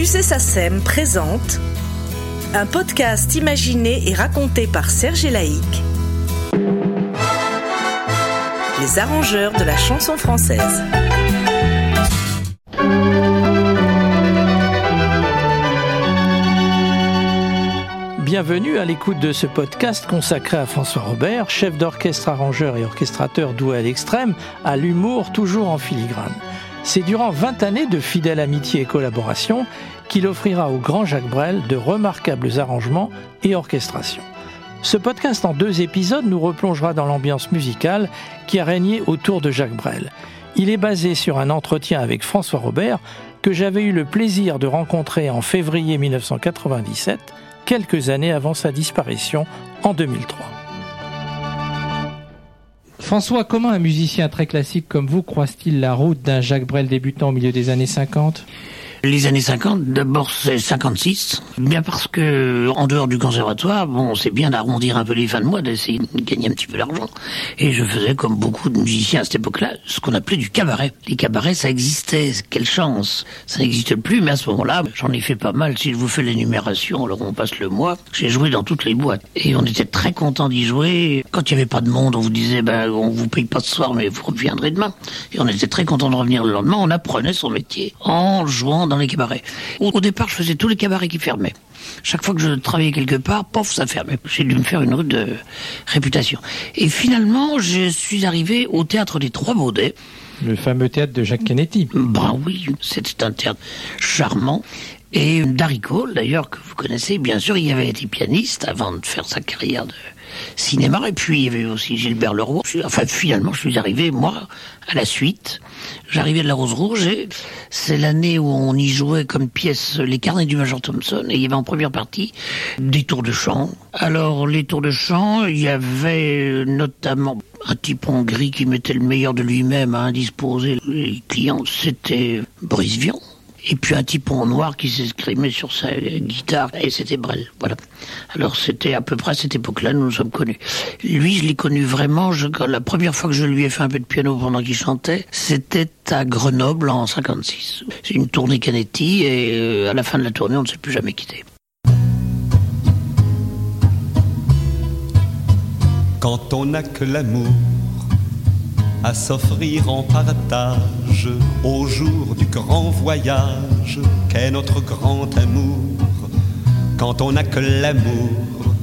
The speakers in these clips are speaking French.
Musée Sassem présente un podcast imaginé et raconté par Serge Laïc, les arrangeurs de la chanson française. Bienvenue à l'écoute de ce podcast consacré à François Robert, chef d'orchestre, arrangeur et orchestrateur doué à l'extrême, à l'humour toujours en filigrane. C'est durant 20 années de fidèle amitié et collaboration qu'il offrira au grand Jacques Brel de remarquables arrangements et orchestrations. Ce podcast en deux épisodes nous replongera dans l'ambiance musicale qui a régné autour de Jacques Brel. Il est basé sur un entretien avec François Robert que j'avais eu le plaisir de rencontrer en février 1997 quelques années avant sa disparition en 2003. François, comment un musicien très classique comme vous croise-t-il la route d'un Jacques Brel débutant au milieu des années 50 les années 50, d'abord c'est 56, bien parce que en dehors du conservatoire, bon, c'est bien d'arrondir un peu les fins de mois, d'essayer de gagner un petit peu d'argent. Et je faisais comme beaucoup de musiciens à cette époque-là, ce qu'on appelait du cabaret. Les cabarets, ça existait, quelle chance. Ça n'existe plus, mais à ce moment-là, j'en ai fait pas mal. Si je vous fais l'énumération, alors on passe le mois. J'ai joué dans toutes les boîtes et on était très content d'y jouer. Quand il n'y avait pas de monde, on vous disait, ben, on vous paye pas ce soir, mais vous reviendrez demain. Et on était très content de revenir le lendemain. On apprenait son métier en jouant dans les cabarets. Au, départ, je faisais tous les cabarets qui fermaient. Chaque fois que je travaillais quelque part, pof, ça fermait. J'ai dû me faire une route de réputation. Et finalement, je suis arrivé au théâtre des Trois Baudets. Le fameux théâtre de Jacques Kennedy. Ben oui, c'était un théâtre charmant. Et Darry Cole, d'ailleurs, que vous connaissez, bien sûr, il avait été pianiste avant de faire sa carrière de cinéma. Et puis, il y avait aussi Gilbert Leroy. Enfin, finalement, je suis arrivé, moi, à la suite. J'arrivais de la Rose Rouge et c'est l'année où on y jouait comme pièce les carnets du Major Thompson et il y avait en première partie des tours de chant. Alors, les tours de chant, il y avait notamment un type en gris qui mettait le meilleur de lui-même à indisposer les clients. C'était Brice Vian. Et puis un type en noir qui s'exprimait sur sa guitare, et c'était Brel. Voilà. Alors c'était à peu près à cette époque-là, nous nous sommes connus. Lui, je l'ai connu vraiment, la première fois que je lui ai fait un peu de piano pendant qu'il chantait, c'était à Grenoble en 56. C'est une tournée Canetti, et euh, à la fin de la tournée, on ne s'est plus jamais quitté. Quand on n'a que l'amour à s'offrir en partage au jour du grand voyage qu'est notre grand amour. Quand on n'a que l'amour,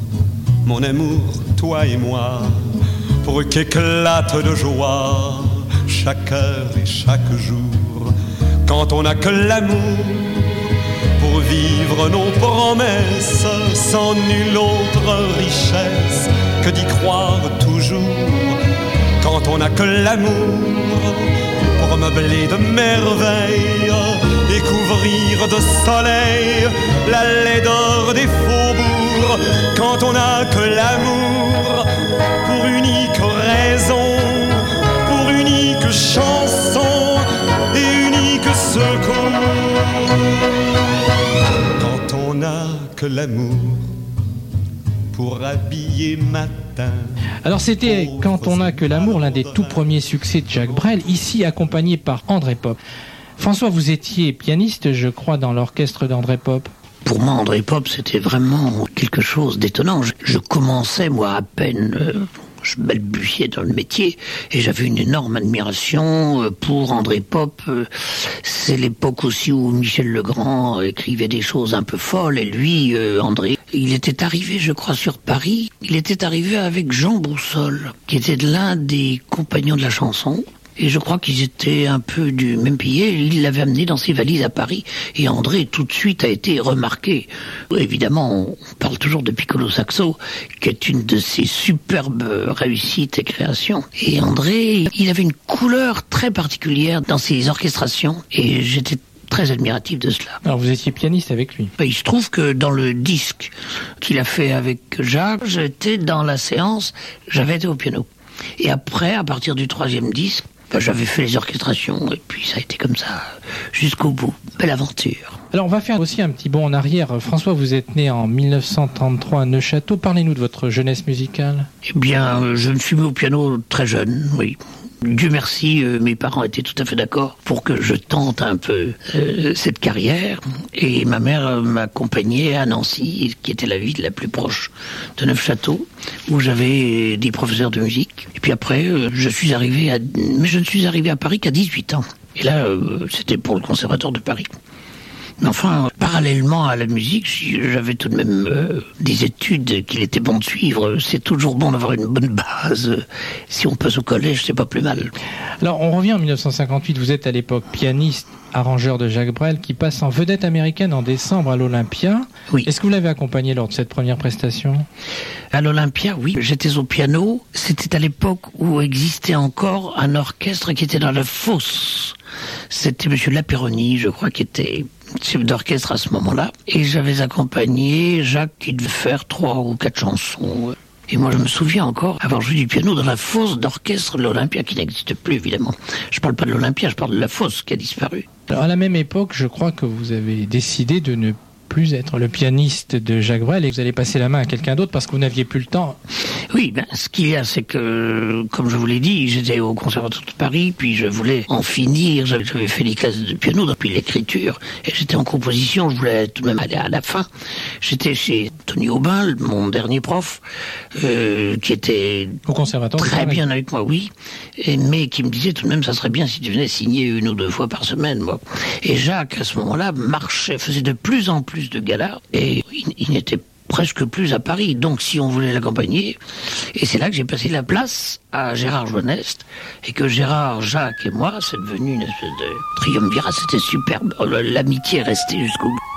mon amour, toi et moi, pour qu'éclate de joie chaque heure et chaque jour. Quand on n'a que l'amour pour vivre nos promesses sans nulle autre richesse que d'y croire toujours quand on n'a que l'amour pour meubler de merveilles et couvrir de soleil la laideur des faubourgs, quand on n'a que l'amour pour unique raison, pour unique chanson et unique secours, quand on n'a que l'amour pour habiller matin alors c'était Quand on n'a que l'amour, l'un des tout premiers succès de Jacques Brel, ici accompagné par André Pop. François, vous étiez pianiste, je crois, dans l'orchestre d'André Pop. Pour moi, André Pop, c'était vraiment quelque chose d'étonnant. Je, commençais, moi, à peine... Euh, je balbutiais dans le métier et j'avais une énorme admiration euh, pour André Pop. Euh, c'est l'époque aussi où Michel Legrand écrivait des choses un peu folles et lui, André, il était arrivé, je crois, sur Paris. Il était arrivé avec Jean Boussole, qui était l'un des compagnons de la chanson. Et je crois qu'ils étaient un peu du même pied. Il l'avait amené dans ses valises à Paris. Et André, tout de suite, a été remarqué. Évidemment, on parle toujours de Piccolo Saxo, qui est une de ses superbes réussites et créations. Et André, il avait une couleur très particulière dans ses orchestrations. Et j'étais très admiratif de cela. Alors vous étiez pianiste avec lui ben, Il se trouve que dans le disque qu'il a fait avec Jacques, j'étais dans la séance, j'avais été au piano. Et après, à partir du troisième disque, j'avais fait les orchestrations et puis ça a été comme ça jusqu'au bout. Belle aventure. Alors on va faire aussi un petit bond en arrière. François, vous êtes né en 1933 à Neuchâteau. Parlez-nous de votre jeunesse musicale. Eh bien, je me suis mis au piano très jeune, oui. Dieu merci, euh, mes parents étaient tout à fait d'accord pour que je tente un peu euh, cette carrière. Et ma mère m'accompagnait à Nancy, qui était la ville la plus proche de Neufchâteau, où j'avais des professeurs de musique. Et puis après, euh, je suis arrivé à... Mais je ne suis arrivé à Paris qu'à 18 ans. Et là, euh, c'était pour le Conservatoire de Paris. Mais enfin, parallèlement à la musique, j'avais tout de même euh, des études qu'il était bon de suivre. C'est toujours bon d'avoir une bonne base. Si on passe au collège, c'est pas plus mal. Alors, on revient en 1958. Vous êtes à l'époque pianiste, arrangeur de Jacques Brel, qui passe en vedette américaine en décembre à l'Olympia. Oui. Est-ce que vous l'avez accompagné lors de cette première prestation? À l'Olympia, oui, j'étais au piano. C'était à l'époque où existait encore un orchestre qui était dans la fosse. C'était Monsieur Lapéronie, je crois, qui était d'orchestre à ce moment-là. Et j'avais accompagné Jacques qui devait faire trois ou quatre chansons. Et moi, je me souviens encore avoir joué du piano dans la fosse d'orchestre de l'Olympia, qui n'existe plus, évidemment. Je parle pas de l'Olympia, je parle de la fosse qui a disparu. Alors, à la même époque, je crois que vous avez décidé de ne plus être le pianiste de Jacques Brel et vous allez passer la main à quelqu'un d'autre parce que vous n'aviez plus le temps. Oui, ben, ce qu'il y a, c'est que, comme je vous l'ai dit, j'étais au Conservatoire de Paris, puis je voulais en finir. J'avais fait les classes de piano, depuis l'écriture, et j'étais en composition. Je voulais tout de même aller à la fin. J'étais chez Tony Aubin, mon dernier prof, euh, qui était Au conservatoire très bien avec moi, oui, et, mais qui me disait tout de même, ça serait bien si tu venais signer une ou deux fois par semaine, moi. Et Jacques, à ce moment-là, marchait, faisait de plus en plus de galas, et il, il n'était presque plus à Paris. Donc, si on voulait l'accompagner, et c'est là que j'ai passé la place à Gérard Joannest, et que Gérard, Jacques et moi, c'est devenu une espèce de triumvirat. C'était superbe. Oh, L'amitié est restée jusqu'au bout.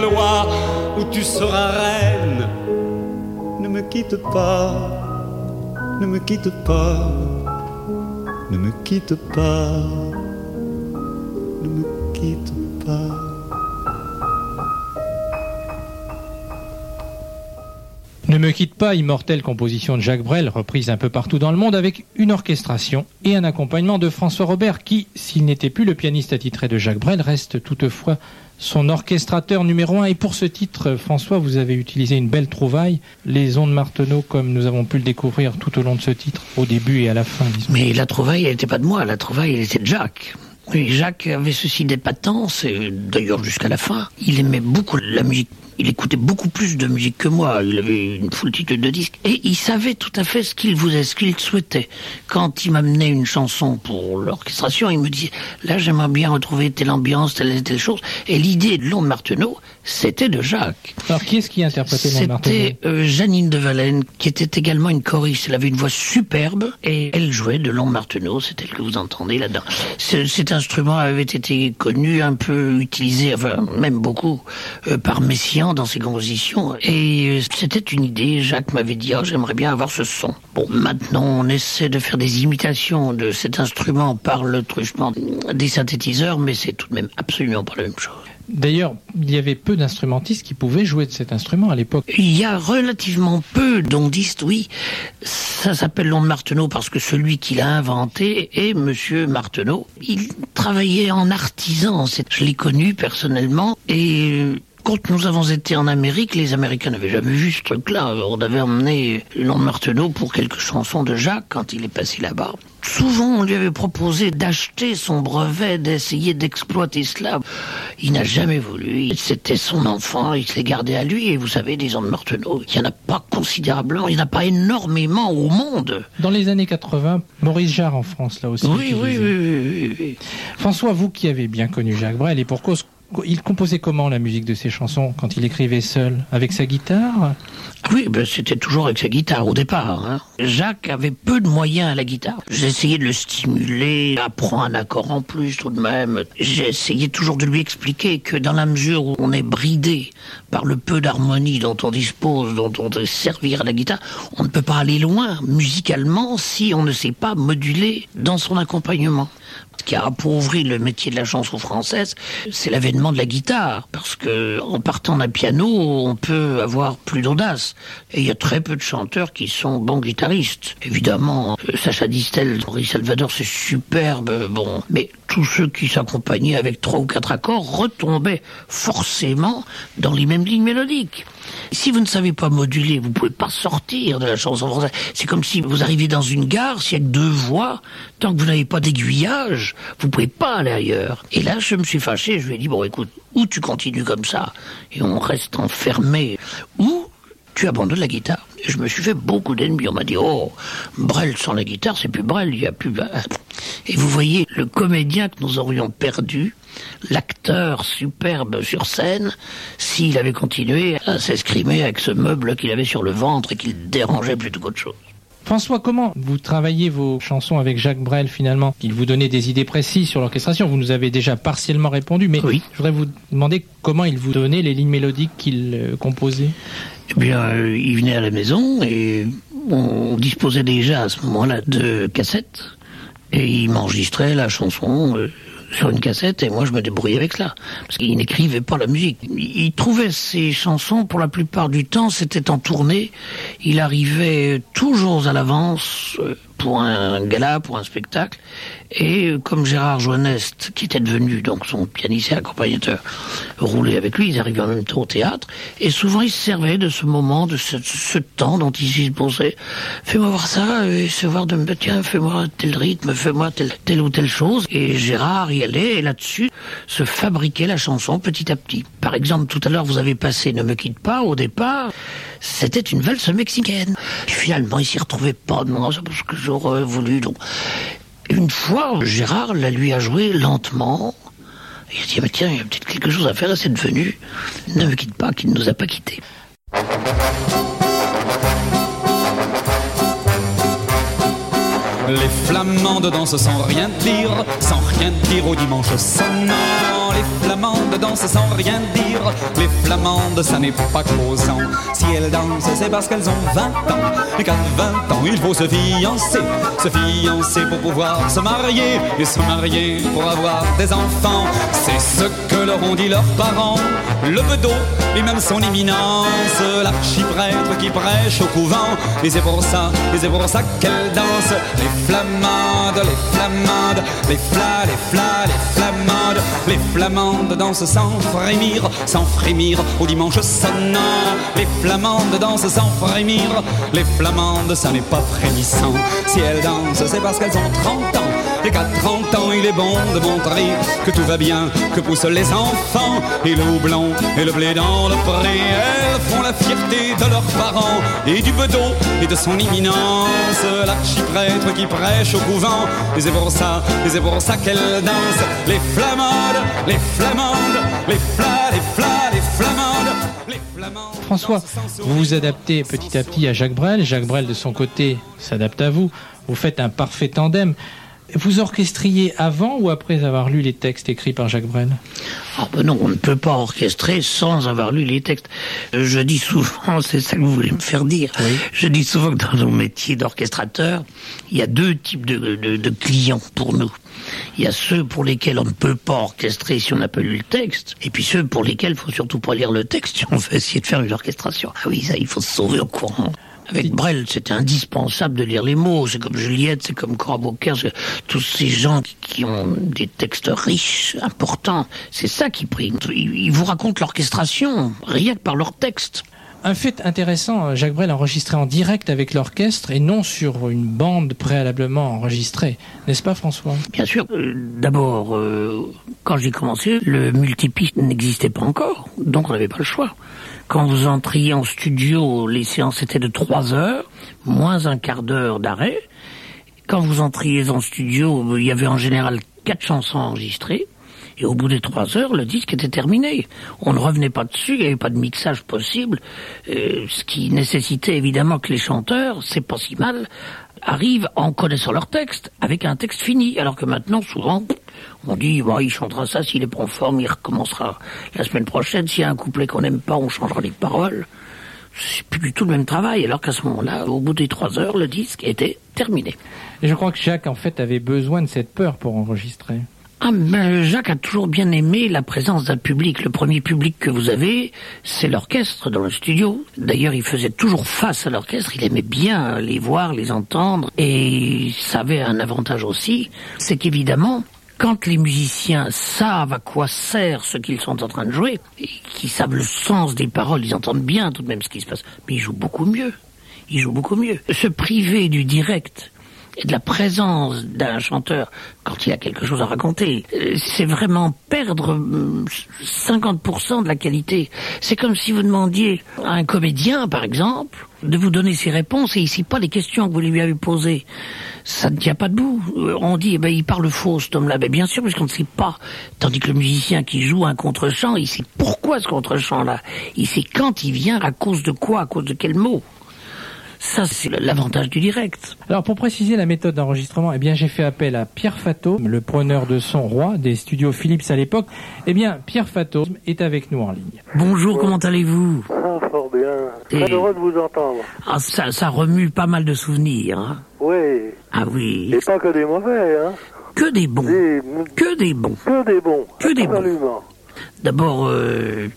loi, où tu seras reine. Ne me quitte pas, ne me quitte pas, ne me quitte pas, ne me quitte. Ne me quitte pas, immortelle composition de Jacques Brel, reprise un peu partout dans le monde avec une orchestration et un accompagnement de François Robert qui, s'il n'était plus le pianiste attitré de Jacques Brel, reste toutefois son orchestrateur numéro un. Et pour ce titre, François, vous avez utilisé une belle trouvaille, les ondes Marteneau, comme nous avons pu le découvrir tout au long de ce titre, au début et à la fin. Mais la trouvaille, elle n'était pas de moi, la trouvaille, elle était de Jacques. Oui, Jacques avait ceci d'épatance, d'ailleurs jusqu'à la fin. Il aimait beaucoup la musique. Il écoutait beaucoup plus de musique que moi. Il avait une foultitude de disques. Et il savait tout à fait ce qu'il voulait, ce qu'il souhaitait. Quand il m'amenait une chanson pour l'orchestration, il me disait, là, j'aimerais bien retrouver telle ambiance, telle chose. Et l'idée de Londe Marteneau, c'était de Jacques. Alors, qui est-ce qui interprétait Marteneau C'était euh, Janine de Valenne, qui était également une choriste. Elle avait une voix superbe et elle jouait de Long Marteneau. C'est elle que vous entendez là-dedans. Ce- cet instrument avait été connu, un peu utilisé, enfin même beaucoup, euh, par Messiaen dans ses compositions. Et euh, c'était une idée. Jacques m'avait dit, Ah, j'aimerais bien avoir ce son. Bon, maintenant on essaie de faire des imitations de cet instrument par le truchement des synthétiseurs, mais c'est tout de même absolument pas la même chose. D'ailleurs, il y avait peu d'instrumentistes qui pouvaient jouer de cet instrument à l'époque. Il y a relativement peu d'ondistes, oui. Ça s'appelle l'onde Marteneau parce que celui qui l'a inventé est Monsieur Marteneau. Il travaillait en artisan. Je l'ai connu personnellement et quand nous avons été en Amérique, les Américains n'avaient jamais vu ce truc-là. On avait emmené Léon Marteneau pour quelques chansons de Jacques quand il est passé là-bas. Souvent, on lui avait proposé d'acheter son brevet, d'essayer d'exploiter cela. Il n'a jamais voulu. C'était son enfant, il s'est gardé à lui. Et vous savez, des gens de Marteneau, il n'y en a pas considérablement, il n'y en a pas énormément au monde. Dans les années 80, Maurice Jarre en France, là aussi. Oui, oui, oui, oui, oui, François, vous qui avez bien connu Jacques Brel, et pour cause, il composait comment la musique de ses chansons quand il écrivait seul Avec sa guitare? Oui, ben c'était toujours avec sa guitare au départ. Hein. Jacques avait peu de moyens à la guitare. Essayé de le stimuler, apprendre un accord en plus tout de même. Essayé toujours de lui expliquer que dans la mesure où on est bridé par le peu d'harmonie dont on dispose, dont on doit servir à la guitare, on ne peut pas aller loin musicalement si on ne sait pas moduler dans son accompagnement. Ce qui a appauvri le métier de la chanson française, c'est l'avènement de la guitare. Parce que, en partant d'un piano, on peut avoir plus d'audace. Et il y a très peu de chanteurs qui sont bons guitaristes. Évidemment, Sacha Distel, Henri Salvador, c'est superbe, bon. Mais tous ceux qui s'accompagnaient avec trois ou quatre accords retombaient forcément dans les mêmes lignes mélodiques. Si vous ne savez pas moduler, vous pouvez pas sortir de la chanson française. C'est comme si vous arrivez dans une gare, s'il y a que deux voix, tant que vous n'avez pas d'aiguillage, vous pouvez pas aller ailleurs. Et là, je me suis fâché, je lui ai dit, bon écoute, ou tu continues comme ça, et on reste enfermé, ou tu abandonnes la guitare. Et je me suis fait beaucoup d'ennemis. On m'a dit, oh, Brel sans la guitare, c'est plus Brel, il n'y a plus... Et vous voyez, le comédien que nous aurions perdu, l'acteur superbe sur scène, s'il avait continué à s'escrimer avec ce meuble qu'il avait sur le ventre et qu'il dérangeait plutôt qu'autre chose. François, comment vous travaillez vos chansons avec Jacques Brel finalement? Il vous donnait des idées précises sur l'orchestration. Vous nous avez déjà partiellement répondu, mais oui. je voudrais vous demander comment il vous donnait les lignes mélodiques qu'il euh, composait. Eh bien, euh, il venait à la maison et on disposait déjà à ce moment-là de cassettes et il m'enregistrait la chanson. Euh, sur une cassette et moi je me débrouillais avec cela parce qu'il n'écrivait pas la musique. Il trouvait ses chansons pour la plupart du temps c'était en tournée. Il arrivait toujours à l'avance pour un gala, pour un spectacle. Et comme Gérard Joannest, qui était devenu donc son pianiste et accompagnateur, roulait avec lui, ils arrivaient en même temps au théâtre. Et souvent, il se servait de ce moment, de ce, ce temps dont il se posait. Fais-moi voir ça, et se voir de me tiens, fais-moi tel rythme, fais-moi telle, telle ou telle chose. Et Gérard y allait, et là-dessus, se fabriquait la chanson petit à petit. Par exemple, tout à l'heure, vous avez passé Ne me quitte pas, au départ, c'était une valse mexicaine. Finalement, il s'y retrouvait pas, non, c'est parce que j'aurais voulu, donc. Une fois, Gérard la lui a joué lentement. Il a dit, mais tiens, il y a peut-être quelque chose à faire, et c'est devenu Ne me quitte pas, qui ne nous a pas quittés. Les flamandes dansent sans rien dire, sans rien dire au dimanche sonnant. Les flamandes dansent sans rien dire, les flamandes ça n'est pas causant. Si elles dansent, c'est parce qu'elles ont 20 ans, et qu'à 20 ans il faut se fiancer, se fiancer pour pouvoir se marier, et se marier pour avoir des enfants. C'est ce que leur ont dit leurs parents, le bedeau et même son éminence, l'archiprêtre qui prêche au couvent, et c'est pour ça, et c'est pour ça qu'elles dansent. Les flamandes, les flamandes, les flas, les flas, les flamandes, les flamandes dansent sans frémir, sans frémir au dimanche sonnant. Les flamandes dansent sans frémir, les flamandes ça n'est pas frémissant. Si elles dansent, c'est parce qu'elles ont 30 ans. Qu'à 30 ans, il est bon de montrer que tout va bien, que poussent les enfants. Et le houblon et le blé dans le pré, elles font la fierté de leurs parents et du bedeau et de son imminence. L'archiprêtre qui prêche au couvent, et c'est pour ça, et c'est qu'elle danse. Les flamandes, les flamandes, les flas, les flas, les flamandes, les flamandes. François, vous vous adaptez petit à petit à Jacques Brel. Jacques Brel, de son côté, s'adapte à vous. Vous faites un parfait tandem. Vous orchestriez avant ou après avoir lu les textes écrits par Jacques Brel? Ah ben non, on ne peut pas orchestrer sans avoir lu les textes. Je dis souvent, c'est ça que vous voulez me faire dire, Oui. je dis souvent que dans nos métiers d'orchestrateur, il y a deux types de, de- de clients pour nous. Il y a ceux pour lesquels on ne peut pas orchestrer si on n'a pas lu le texte, et puis ceux pour lesquels il faut surtout pas lire le texte si on veut essayer de faire une orchestration. Ah oui, ça, il faut se sauver au courant. Avec Brel, c'était indispensable de lire les mots. C'est comme Juliette, c'est comme Cora c'est tous ces gens qui- ont des textes riches, importants. C'est ça qui prime. Ils vous racontent l'orchestration, rien que par leurs textes. Un fait intéressant, Jacques Brel enregistré en direct avec l'orchestre et non sur une bande préalablement enregistrée. N'est-ce pas François? Bien sûr. Euh, D'abord, euh, quand j'ai commencé, le multipiste n'existait pas encore, donc on n'avait pas le choix. Quand vous entriez en studio, les séances étaient de trois heures, moins un quart d'heure d'arrêt. Quand vous entriez en studio, il y avait en général quatre chansons enregistrées. Et au bout des trois heures, le disque était terminé. On ne revenait pas dessus, il n'y avait pas de mixage possible, euh, ce qui nécessitait évidemment que les chanteurs, c'est pas si mal, arrivent en connaissant leur texte, avec un texte fini. Alors que maintenant, souvent, on dit, bon, il chantera ça, s'il est pas en forme, il recommencera la semaine prochaine. S'il y a un couplet qu'on n'aime pas, on changera les paroles. C'est plus du tout le même travail, alors qu'à ce moment-là, au bout des trois heures, le disque était terminé. Et je crois que Jacques en fait avait besoin de cette peur pour enregistrer. Ah ben, Jacques a toujours bien aimé la présence d'un public. Le premier public que vous avez, c'est l'orchestre dans le studio. D'ailleurs, il faisait toujours face à l'orchestre. Il aimait bien les voir, les entendre. Et ça avait un avantage aussi, c'est qu'évidemment, quand les musiciens savent à quoi sert ce qu'ils sont en train de jouer, et qu'ils savent le sens des paroles, ils entendent bien tout de même ce qui se passe. Mais ils jouent beaucoup mieux. Ils jouent beaucoup mieux. Se priver du direct, et de la présence d'un chanteur quand il a quelque chose à raconter, euh, c'est vraiment perdre hum, 50% de la qualité. C'est comme si vous demandiez à un comédien, par exemple, de vous donner ses réponses et ici pas les questions que vous lui avez posées. Ça ne tient pas debout. Euh, On dit, eh ben, il parle faux, cet homme-là. Ben, bien sûr, puisqu'on ne sait pas. Tandis que le musicien qui joue un contre-champ, il sait pourquoi ce contre-champ-là. Il sait quand il vient, à cause de quoi, à cause de quel mot. Ça, c'est l'avantage du direct. Alors pour préciser la méthode d'enregistrement, eh bien j'ai fait appel à Pierre Fato, le preneur de son roi des studios Philips à l'époque. Eh bien Pierre Fato est avec nous en ligne. Bonjour, comment allez-vous? Ah, fort bien. Et- Très heureux de vous entendre. ah, ça, ça remue pas mal de souvenirs. hein. Oui. Ah oui, Et pas que des mauvais, hein. que des bons. Des, Que des bons. que des bons. Que des bons. Absolument. D'abord, euh,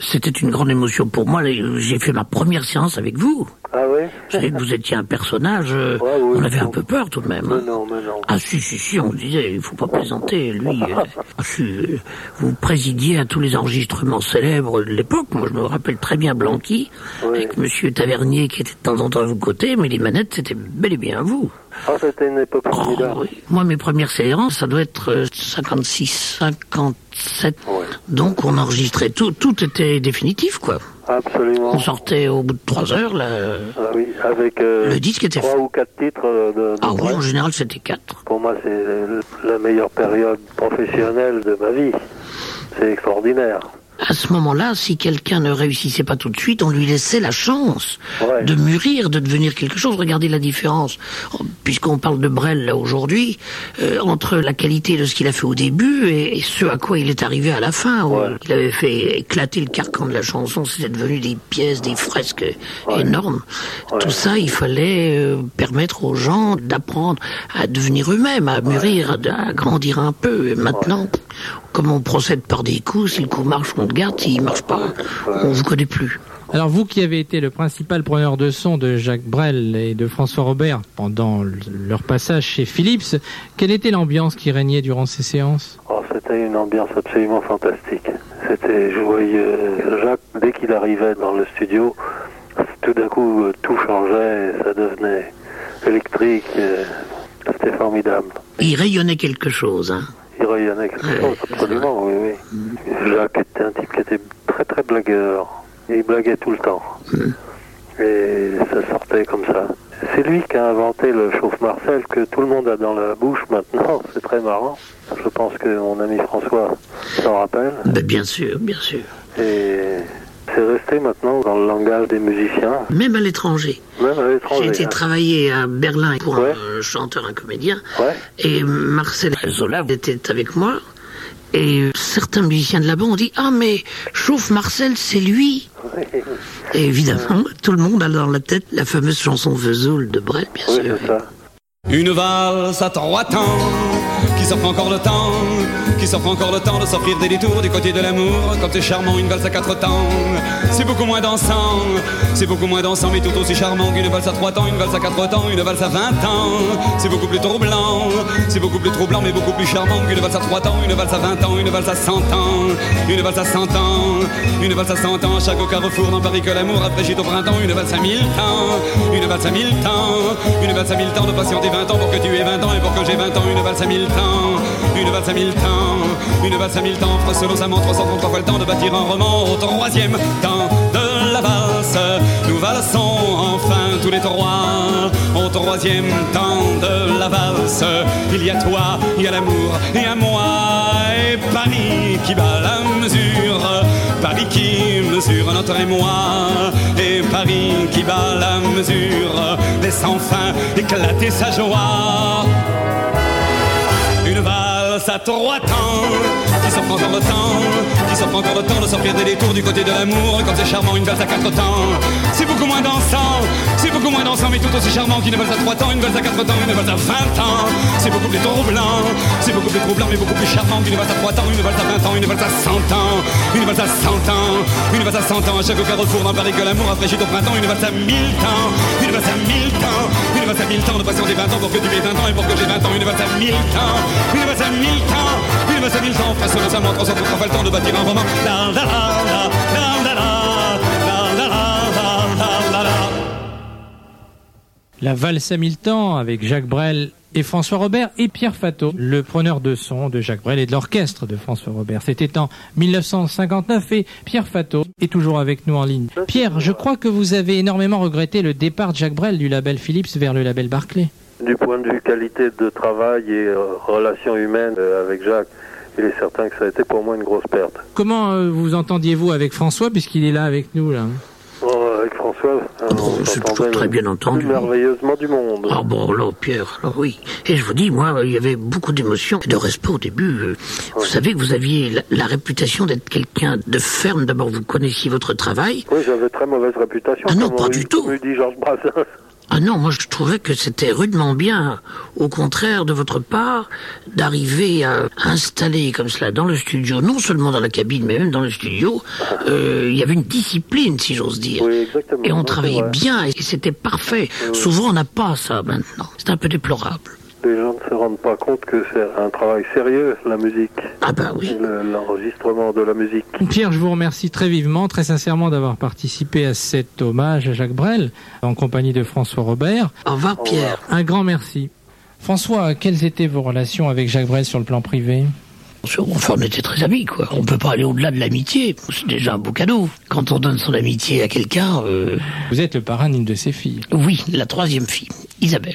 c'était une grande émotion pour moi. J'ai fait ma première séance avec vous. Ah Je savais que vous étiez un personnage. euh, Ouais, oui, on avait un peu peur tout de même. Mais hein. non, mais non. Ah si, si, si, on disait, il faut pas plaisanter, lui. euh, ah, si, euh, vous présidiez à tous les enregistrements célèbres de l'époque. Moi, je me rappelle très bien Blanqui, Oui. avec Monsieur Tavernier qui était de temps en temps à vos côtés, mais les manettes, c'était bel et bien vous. Ah, c'était une époque Oh, formidable. oui. Moi, mes premières séances, ça doit être euh, 56, 57. Ouais. Donc, on enregistrait tout. Tout était définitif, quoi. Absolument. On sortait au bout de trois heures, là. Ah oui, avec euh, Le disque était trois ou quatre titres de, de Ah oui, en général, c'était quatre. Pour moi, c'est la meilleure période professionnelle de ma vie. C'est extraordinaire. À ce moment-là, si quelqu'un ne réussissait pas tout de suite, on lui laissait la chance Ouais. de mûrir, de devenir quelque chose. Regardez la différence, puisqu'on parle de Brel là aujourd'hui, euh, entre la qualité de ce qu'il a fait au début et, et ce à quoi il est arrivé à la fin. où Ouais. Il avait fait éclater le carcan de la chanson, c'était devenu des pièces, des fresques énormes. Tout ça, il fallait euh, permettre aux gens d'apprendre à devenir eux-mêmes, à mûrir, à, à grandir un peu. Et maintenant, comme on procède par des coups, si le coup marche, on le garde, s'il marche pas, on vous connaît plus. Alors vous qui avez été le principal preneur de son de Jacques Brel et de François Robert pendant leur passage chez Philips, quelle était l'ambiance qui régnait durant ces séances? Oh, c'était une ambiance absolument fantastique. C'était joyeux. Jacques, dès qu'il arrivait dans le studio, tout d'un coup, euh, tout changeait ça devenait électrique. euh, C'était formidable. Il rayonnait quelque chose. Hein. Il rayonnait quelque chose, absolument, oui, oui. Jacques était un type qui était très, très blagueur. Il blaguait tout le temps. Et ça sortait comme ça. C'est lui qui a inventé le chauffe-Marcel que tout le monde a dans la bouche maintenant. C'est très marrant. Je pense que mon ami François s'en rappelle. Ben, bien sûr, bien sûr. Et c'est resté maintenant dans le langage des musiciens, Même à l'étranger. même à J'ai l'étranger. été hein. travailler à Berlin pour Ouais. un chanteur, un comédien. Ouais. Et Marcel Zola était avec moi. Et certains musiciens de là-bas ont dit Ah, mais Chauffe Marcel, c'est lui Et évidemment, tout le monde a dans la tête la fameuse chanson Vesoul de Brel, bien Oui, sûr. ça. Une valse à trois temps qui s'offre encore le temps, qui s'offre encore le temps de s'offrir des détours du côté de l'amour, comme c'est charmant une valse à quatre temps. C'est beaucoup moins dansant, c'est beaucoup moins dansant, mais tout aussi charmant qu'une valse à trois temps, une valse à quatre temps, une valse à vingt ans. C'est beaucoup plus troublant, c'est beaucoup plus troublant, mais beaucoup plus charmant qu'une valse à trois temps, une valse à vingt ans, une valse à cent ans, une valse à cent ans, une valse à cent ans. Chaque carrefour dans Paris que l'amour rafraîchit au printemps, une valse à mille temps, une valse à mille temps, une valse à mille temps de patienter vingt ans pour que tu aies vingt ans et pour que j'ai vingt ans, une valse à mille une valse à mille temps, une valse à mille temps, offre selon sa montre 333 fois le temps de bâtir un roman au troisième temps de la valse. Nous valsons enfin tous les trois au troisième temps de la valse. Il y a toi, il y a l'amour et à moi et Paris qui bat la mesure. Paris qui mesure notre émoi et Paris qui bat la mesure. Laisse enfin éclater sa joie à trois hein. temps, qui s'en prend dans le temps, qui s'offre encore le temps de sortir des détours du côté de l'amour. Quand c'est charmant, une valse à quatre temps, c'est beaucoup moins dansant, c'est beaucoup moins dansant, mais tout aussi charmant qu'une valse à trois temps, une valse à quatre temps, une valse à vingt ans. C'est beaucoup plus troublant, c'est beaucoup plus troublant, mais beaucoup plus charmant qu'une valse à trois temps, une valse à vingt ans, une valse à cent ans, une valse à cent ans, une valse à cent ans. À chaque carrefour dans Paris que l'amour rafraîchit au printemps, une valse à mille temps, une valse à mille temps, une valse à mille temps de patienter vingt ans pour que tu aies vingt ans et pour que j'ai vingt ans, une valse à mille temps, une valse à mille temps, une valse à mille temps. Face au récemment, 333 fois le temps de bâtir la, valse à mille temps avec Jacques Brel et François Robert et Pierre Fato, le preneur de son de Jacques Brel et de l'orchestre de François Robert. C'était en 1959 et Pierre Fato est toujours avec nous en ligne. Pierre, je crois que vous avez énormément regretté le départ de Jacques Brel du label Philips vers le label Barclay. Du point de vue qualité de travail et euh, relations humaines euh, avec Jacques, il est certain que ça a été pour moi une grosse perte. Comment euh, vous entendiez-vous avec François puisqu'il est là avec nous là Oh, avec François, hein, Oh, on toujours très bien le entendu. plus merveilleusement du monde. Ah bon, là, Pierre, là, oui. Et je vous dis, moi, il y avait beaucoup d'émotions et de respect au début. Euh, Vous savez que vous aviez la, la réputation d'être quelqu'un de ferme. D'abord, vous connaissiez votre travail. Oui, j'avais très mauvaise réputation. Ah non, pas du tout. Comme dit Georges Brassens. Ah non, moi je trouvais que c'était rudement bien, au contraire de votre part, d'arriver à installer comme cela dans le studio, non seulement dans la cabine, mais même dans le studio, euh, il y avait une discipline, si j'ose dire. Oui, exactement. Et on Non, travaillait bien, et c'était parfait. Souvent on n'a pas ça maintenant. C'est un peu déplorable. Les gens ne se rendent pas compte que c'est un travail sérieux, la musique, Ah bah oui. le- l'enregistrement de la musique. Pierre, je vous remercie très vivement, très sincèrement d'avoir participé à cet hommage à Jacques Brel en compagnie de François Robert. Au revoir Pierre. Un grand merci. François, quelles étaient vos relations avec Jacques Brel sur le plan privé? Enfin, on était très amis, quoi. On peut pas aller au-delà de l'amitié. C'est déjà un beau cadeau. Quand on donne son amitié à quelqu'un, euh, Vous êtes le parrain d'une de ses filles. oui, la troisième fille, Isabelle.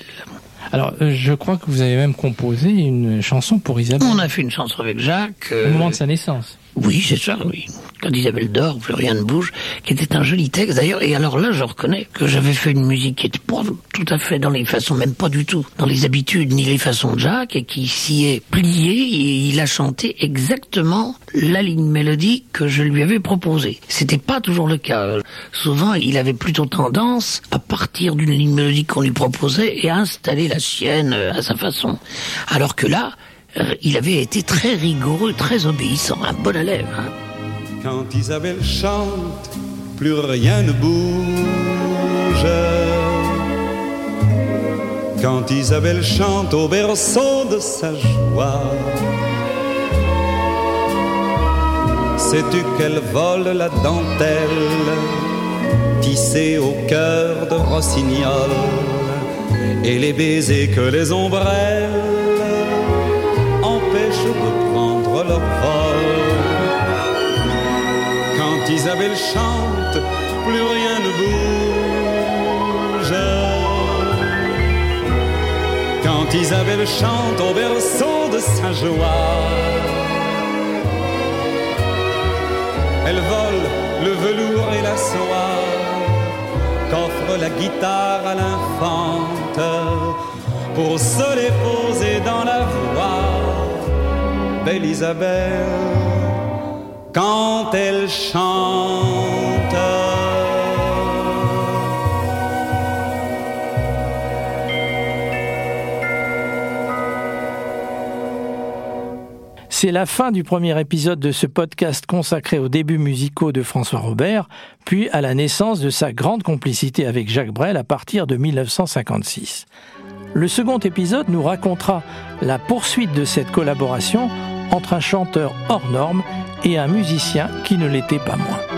Alors, euh, je crois que vous avez même composé une chanson pour Isabelle On a fait une chanson avec Jacques. euh, au moment de sa naissance. Oui, c'est ça, oui. Quand Isabelle dort, plus rien ne bouge, qui était un joli texte d'ailleurs. Et alors là, je reconnais que j'avais fait une musique qui était pas tout à fait dans les façons, même pas du tout, dans les habitudes ni les façons de Jacques, et qui s'y est plié et il a chanté exactement la ligne mélodique que je lui avais proposée. C'était pas toujours le cas. Souvent, il avait plutôt tendance à partir d'une ligne mélodique qu'on lui proposait et à installer la sienne euh, à sa façon. Alors que là, euh, il avait été très rigoureux, très obéissant, un bon élève. hein. Quand Isabelle chante, plus rien ne bouge. Quand Isabelle chante au berceau de sa joie, sais-tu qu'elle vole la dentelle tissée au cœur de rossignol et les baisers que les ombrelles empêchent de Isabelle chante, plus rien ne bouge. Quand Isabelle chante au berceau de sa joie, elle vole le velours et la soie qu'offre la guitare à l'infante pour se les poser dans la voix. Belle Isabelle quand elle chante. C'est la fin du premier épisode de ce podcast consacré aux débuts musicaux de François Robert, puis à la naissance de sa grande complicité avec Jacques Brel à partir de 1956. Le second épisode nous racontera la poursuite de cette collaboration entre un chanteur hors norme et un musicien qui ne l'était pas moins.